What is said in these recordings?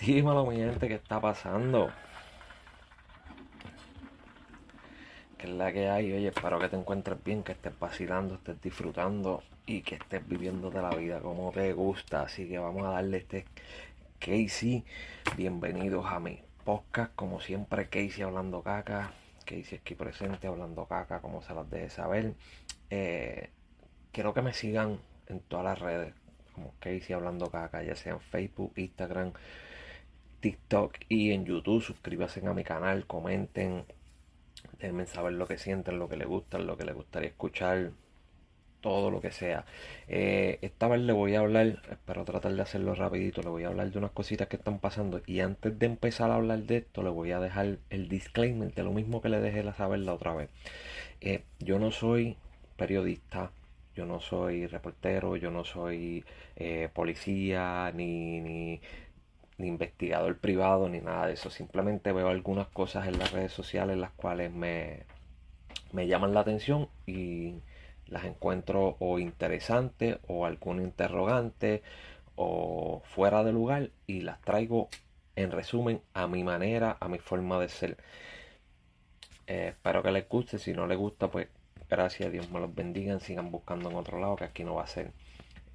Dímelo, mi gente, ¿qué está pasando? ¿Qué es la que hay? Oye, espero que te encuentres bien, que estés vacilando, estés disfrutando y que estés viviendo de la vida como te gusta. Así que vamos a darle este Casey. Bienvenidos a mi podcast, como siempre, Casey hablando caca. Casey aquí presente hablando caca, como se las deje saber. Eh, quiero que me sigan en todas las redes, como Casey hablando caca, ya sea en Facebook, Instagram, TikTok y en YouTube. Suscríbanse a mi canal, comenten, déjenme saber lo que sienten, lo que les gusta, lo que les gustaría escuchar, todo lo que sea. Eh, esta vez le voy a hablar, espero tratar de hacerlo rapidito, le voy a hablar de unas cositas que están pasando y antes de empezar a hablar de esto le voy a dejar el disclaimer de lo mismo que le dejé la saber la otra vez. Eh, yo no soy periodista, yo no soy reportero, yo no soy eh, policía, ni, ni, ni investigador privado ni nada de eso. Simplemente veo algunas cosas en las redes sociales las cuales me, me llaman la atención y las encuentro o interesantes o algún interrogante o fuera de lugar y las traigo en resumen a mi manera, a mi forma de ser. Eh, espero que les guste, si no les gusta pues gracias, Dios me los bendiga, sigan buscando en otro lado que aquí no va a ser.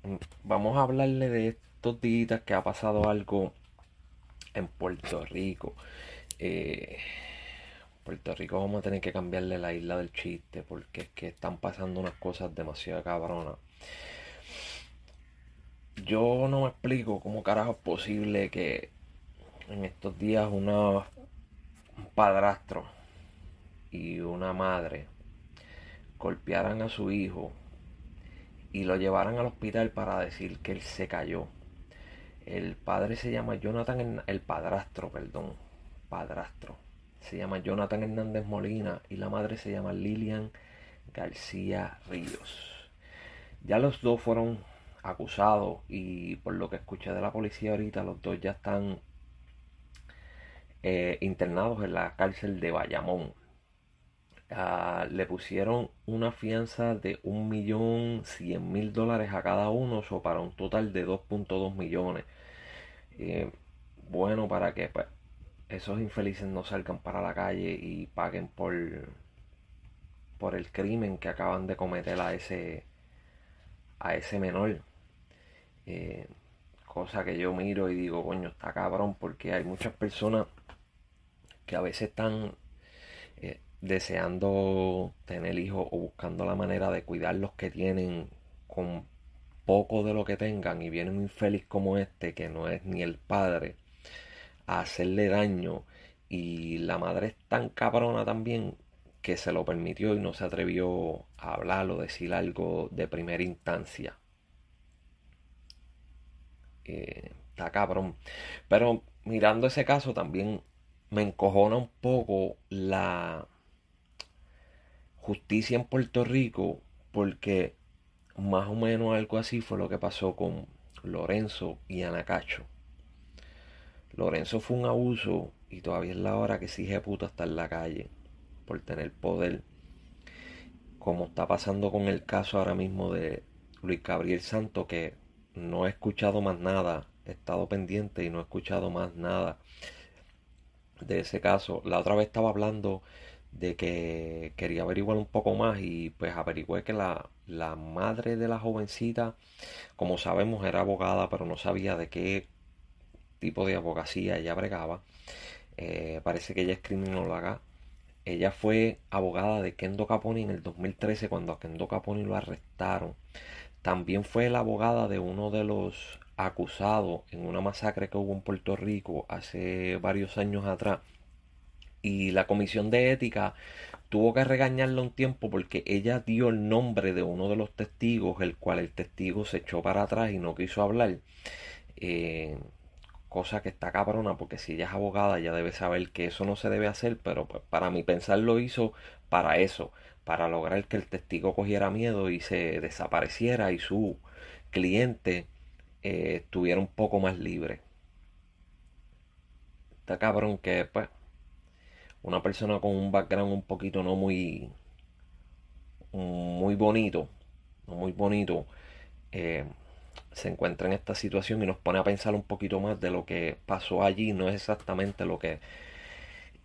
Mm, vamos a hablarle de estos días que ha pasado algo en Puerto Rico. Eh, Puerto Rico vamos a tener que cambiarle la isla del chiste porque es que están pasando unas cosas demasiado cabronas. Yo no me explico cómo carajo es posible que en estos días una, un padrastro y una madre golpearan a su hijo y lo llevaran al hospital para decir que él se cayó el padre se llama Jonathan, el padrastro, perdón, padrastro. Se llama Jonathan Hernández Molina y la madre se llama Lilian García Ríos. Ya los dos fueron acusados y por lo que escuché de la policía ahorita, los dos ya están eh, internados en la cárcel de Bayamón. Uh, le pusieron una fianza de un millón cien mil dólares a cada uno, o para un total de 2.2 millones. Eh, bueno, para que pues, esos infelices no salgan para la calle y paguen por, por el crimen que acaban de cometer a ese, a ese menor. Eh, cosa que yo miro y digo, coño, está cabrón, porque hay muchas personas que a veces están eh, deseando tener hijos o buscando la manera de cuidar los que tienen con poco de lo que tengan y viene un infeliz como este que no es ni el padre a hacerle daño y la madre es tan cabrona también que se lo permitió y no se atrevió a hablar o decir algo de primera instancia. Eh, está cabrón. Pero mirando ese caso también me encojona un poco la justicia en Puerto Rico porque más o menos algo así fue lo que pasó con Lorenzo y Anacacho. Lorenzo fue un abuso y todavía es la hora que ese puta está en la calle por tener poder. Como está pasando con el caso ahora mismo de Luis Gabriel Santo, que no he escuchado más nada, he estado pendiente y no he escuchado más nada de ese caso. La otra vez estaba hablando de que quería averiguar un poco más y pues averigüé que la, la madre de la jovencita, como sabemos, era abogada, pero no sabía de qué tipo de abogacía ella bregaba. Eh, parece que ella es criminóloga. Ella fue abogada de Kendo Caponi en el 2013 cuando a Kendo Caponi lo arrestaron. También fue la abogada de uno de los acusados en una masacre que hubo en Puerto Rico hace varios años atrás y la comisión de ética tuvo que regañarla un tiempo porque ella dio el nombre de uno de los testigos, el cual el testigo se echó para atrás y no quiso hablar. Eh, cosa que está cabrona porque si ella es abogada ya debe saber que eso no se debe hacer, pero pues, para mi pensar lo hizo para eso, para lograr que el testigo cogiera miedo y se desapareciera y su cliente eh, estuviera un poco más libre. Está cabrón que pues una persona con un background un poquito no muy muy bonito no muy bonito eh, se encuentra en esta situación y nos pone a pensar un poquito más de lo que pasó allí. No es exactamente lo que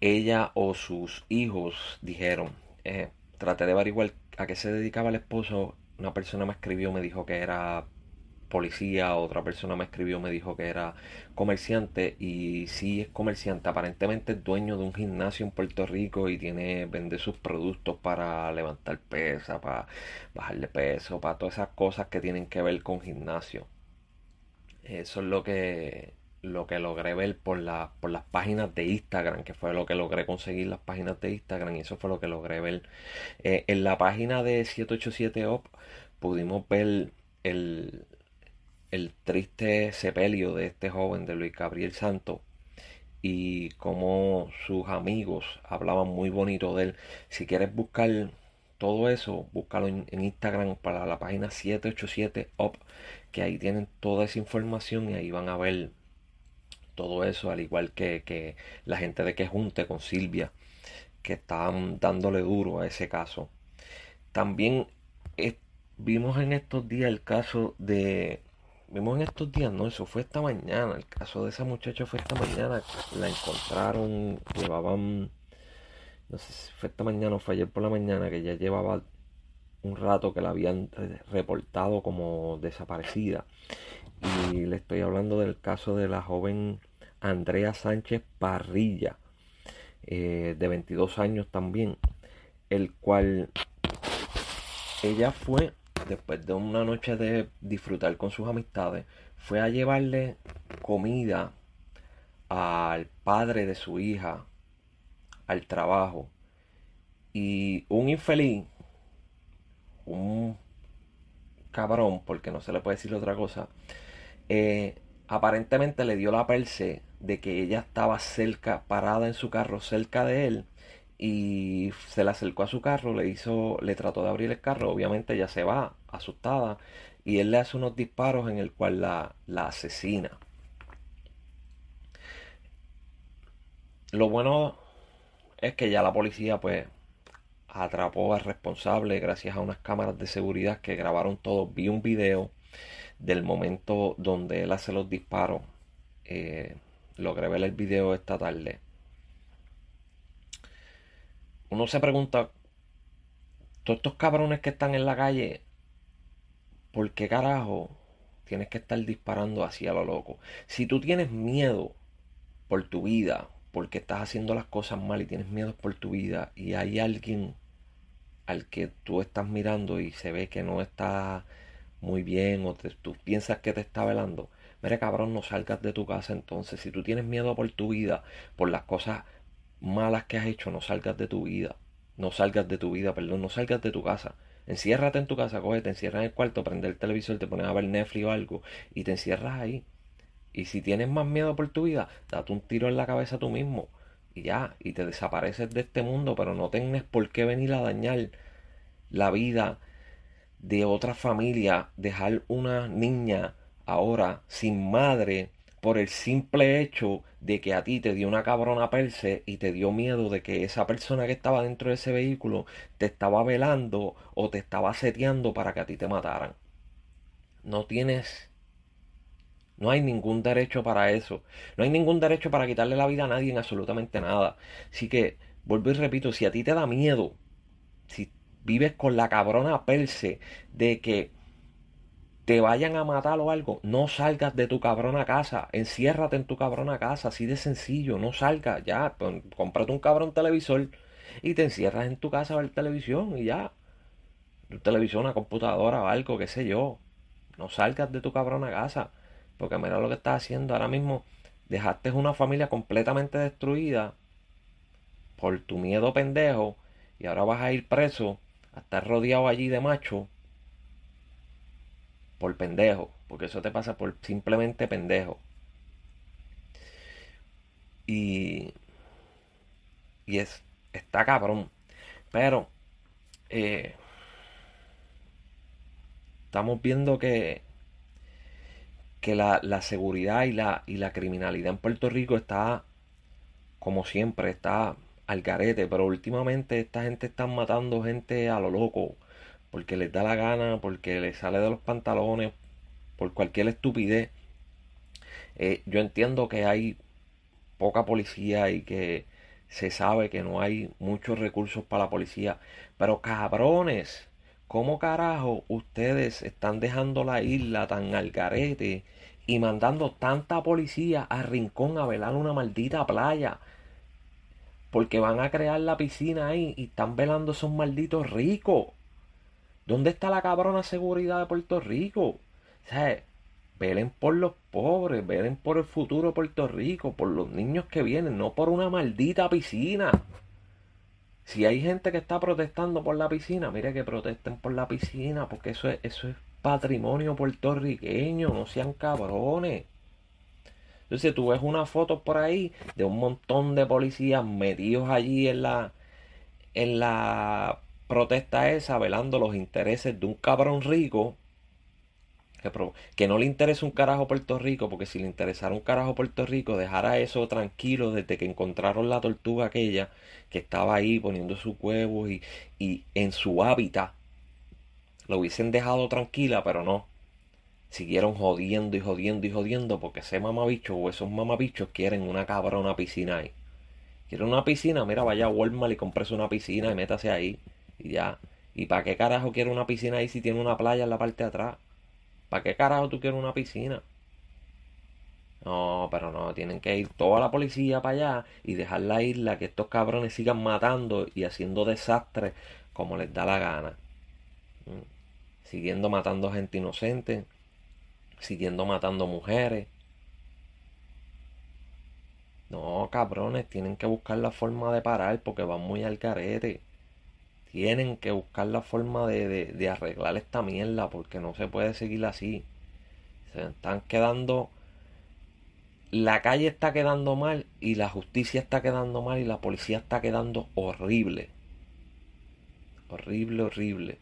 ella o sus hijos dijeron. Eh, traté de averiguar a qué se dedicaba el esposo. Una persona me escribió, me dijo que era policía, otra persona me escribió, me dijo que era comerciante y sí es comerciante, aparentemente es dueño de un gimnasio en Puerto Rico y tiene vende sus productos para levantar pesa, para bajar de peso, para todas esas cosas que tienen que ver con gimnasio. Eso es lo que lo que logré ver por, la, por las páginas de Instagram, que fue lo que logré conseguir las páginas de Instagram, y eso fue lo que logré ver. Eh, en la página de 787OP pudimos ver el, el triste sepelio de este joven, de Luis Gabriel Santo, y cómo sus amigos hablaban muy bonito de él. Si quieres buscar todo eso, búscalo en, Instagram para la página 787OP, que ahí tienen toda esa información y ahí van a ver todo eso, al igual que, la gente de que junte con Silvia, que están dándole duro a ese caso. También vimos en estos días el caso de... Vimos en estos días, no, eso fue esta mañana. El caso de esa muchacha fue esta mañana. La encontraron, llevaban, no sé si fue esta mañana o fue ayer por la mañana, que ya llevaba un rato que la habían reportado como desaparecida. Y le estoy hablando del caso de la joven Andrea Sánchez Parrilla, eh, de 22 años también, el cual ella fue, después de una noche de disfrutar con sus amistades, fue a llevarle comida al padre de su hija al trabajo. Y un infeliz un cabrón porque no se le puede decir otra cosa eh, aparentemente le dio la perse de que ella estaba cerca, parada en su carro cerca de él y se le acercó a su carro, le hizo, le trató de abrir el carro, obviamente ella se va asustada y él le hace unos disparos en el cual la, la asesina. Lo bueno es que ya la policía pues atrapó al responsable gracias a unas cámaras de seguridad que grabaron todo. Vi un video del momento donde él hace los disparos. Eh, logré ver el video esta tarde. Uno se pregunta, todos estos cabrones que están en la calle, ¿por qué carajo tienes que estar disparando así a lo loco? Si tú tienes miedo por tu vida, porque estás haciendo las cosas mal y tienes miedo por tu vida, y hay alguien al que tú estás mirando y se ve que no está muy bien o tú piensas que te está velando, mire cabrón, no salgas de tu casa entonces. Si tú tienes miedo por tu vida, por las cosas malas que has hecho, no salgas de tu vida. No salgas de tu vida, perdón, no salgas de tu casa. Enciérrate en tu casa, coge, te encierras en el cuarto, prende el televisor, te pones a ver Netflix o algo y te encierras ahí. Y si tienes más miedo por tu vida, date un tiro en la cabeza tú mismo y ya, y te desapareces de este mundo, pero no tienes por qué venir a dañar la vida de otra familia, dejar una niña ahora sin madre por el simple hecho de que a ti te dio una cabrona perse y te dio miedo de que esa persona que estaba dentro de ese vehículo te estaba velando o te estaba seteando para que a ti te mataran. No tienes... No hay ningún derecho para eso. No hay ningún derecho para quitarle la vida a nadie en absolutamente nada. Así que, vuelvo y repito, si a ti te da miedo, si vives con la cabrona perse de que te vayan a matar o algo, no salgas de tu cabrona casa, enciérrate en tu cabrona casa, así de sencillo, no salgas, ya, cómprate un cabrón televisor y te encierras en tu casa a ver televisión y ya. televisión, una computadora o algo, qué sé yo. No salgas de tu cabrona casa, porque mira lo que estás haciendo ahora mismo. Dejaste una familia completamente destruida por tu miedo pendejo y ahora vas a ir preso a estar rodeado allí de macho por pendejo, porque eso te pasa por simplemente pendejo. Y, y es, está cabrón. Pero eh, estamos viendo que, que la, la seguridad y la, y la criminalidad en Puerto Rico está, como siempre, está al garete. Pero últimamente esta gente está matando gente a lo loco porque les da la gana, porque les sale de los pantalones, por cualquier estupidez. Eh, yo entiendo que hay poca policía y que se sabe que no hay muchos recursos para la policía. Pero cabrones, ¿cómo carajo ustedes están dejando la isla tan al garete y mandando tanta policía a Rincón a velar una maldita playa? Porque van a crear la piscina ahí y están velando esos malditos ricos. ¿Dónde está la cabrona seguridad de Puerto Rico? O sea, velen por los pobres, velen por el futuro de Puerto Rico, por los niños que vienen, no por una maldita piscina. Si hay gente que está protestando por la piscina, mire que protesten por la piscina, porque eso es, eso es patrimonio puertorriqueño, no sean cabrones. Entonces tú ves una foto por ahí de un montón de policías metidos allí en la en la protesta esa velando los intereses de un cabrón rico que, que, no le interesa un carajo Puerto Rico, porque si le interesara un carajo Puerto Rico, dejara eso tranquilo desde que encontraron la tortuga aquella que estaba ahí poniendo sus huevos y, y en su hábitat. Lo hubiesen dejado tranquila, pero no. Siguieron jodiendo y jodiendo y jodiendo porque ese mamabicho o esos mamabichos quieren una cabrona piscina ahí. Quieren una piscina, mira, vaya a Walmart y comprese una piscina y métase ahí. Y ya. ¿Y para qué carajo quiere una piscina ahí si tiene una playa en la parte de atrás? ¿Para qué carajo tú quieres una piscina? No, pero no, tienen que ir toda la policía para allá y dejar la isla que estos cabrones sigan matando y haciendo desastres como les da la gana. Mm. Siguiendo matando gente inocente, siguiendo matando mujeres. No, cabrones, tienen que buscar la forma de parar porque van muy al carete. Tienen que buscar la forma de, arreglar esta mierda porque no se puede seguir así. Se están quedando... La calle está quedando mal y la justicia está quedando mal y la policía está quedando horrible. Horrible, horrible.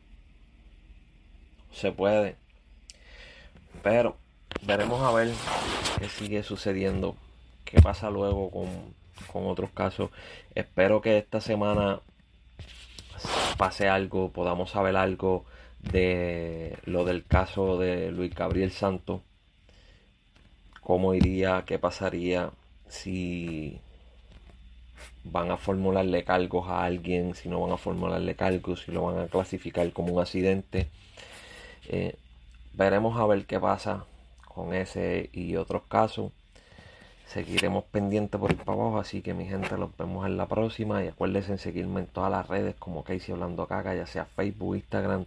Se puede. Pero veremos a ver qué sigue sucediendo. Qué pasa luego con, con otros casos. Espero que esta semana pase algo, podamos saber algo de lo del caso de Luis Gabriel Santos, cómo iría, qué pasaría si van a formularle cargos a alguien, si no van a formularle cargos, si lo van a clasificar como un accidente. Eh, veremos a ver qué pasa con ese y otros casos seguiremos pendientes por para abajo. Así que mi gente, los vemos en la próxima. Y acuérdense en seguirme en todas las redes como Casey Hablando Caca, ya sea Facebook, Instagram,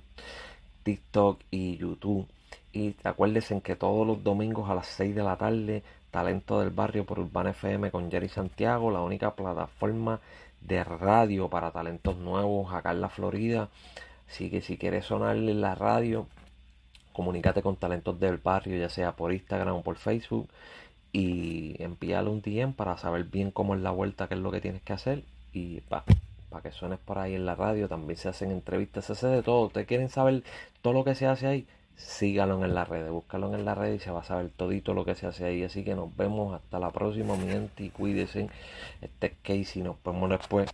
TikTok y YouTube. Y acuérdense en que todos los domingos a las 6 de la tarde, Talento del Barrio por Urbana FM con Jerry Santiago, la única plataforma de radio para talentos nuevos acá en la Florida. Así que si quieres sonarle en la radio, comunícate con talentos del barrio, ya sea por Instagram o por Facebook y envíale un DM para saber bien cómo es la vuelta, qué es lo que tienes que hacer y para que suenes por ahí en la radio, también se hacen entrevistas, se hace de todo, ustedes quieren saber todo lo que se hace ahí, síganlo en la red, búscalo en la red y se va a saber todito lo que se hace ahí, así que nos vemos hasta la próxima, mi gente, y cuídense, este es Casey, nos vemos después.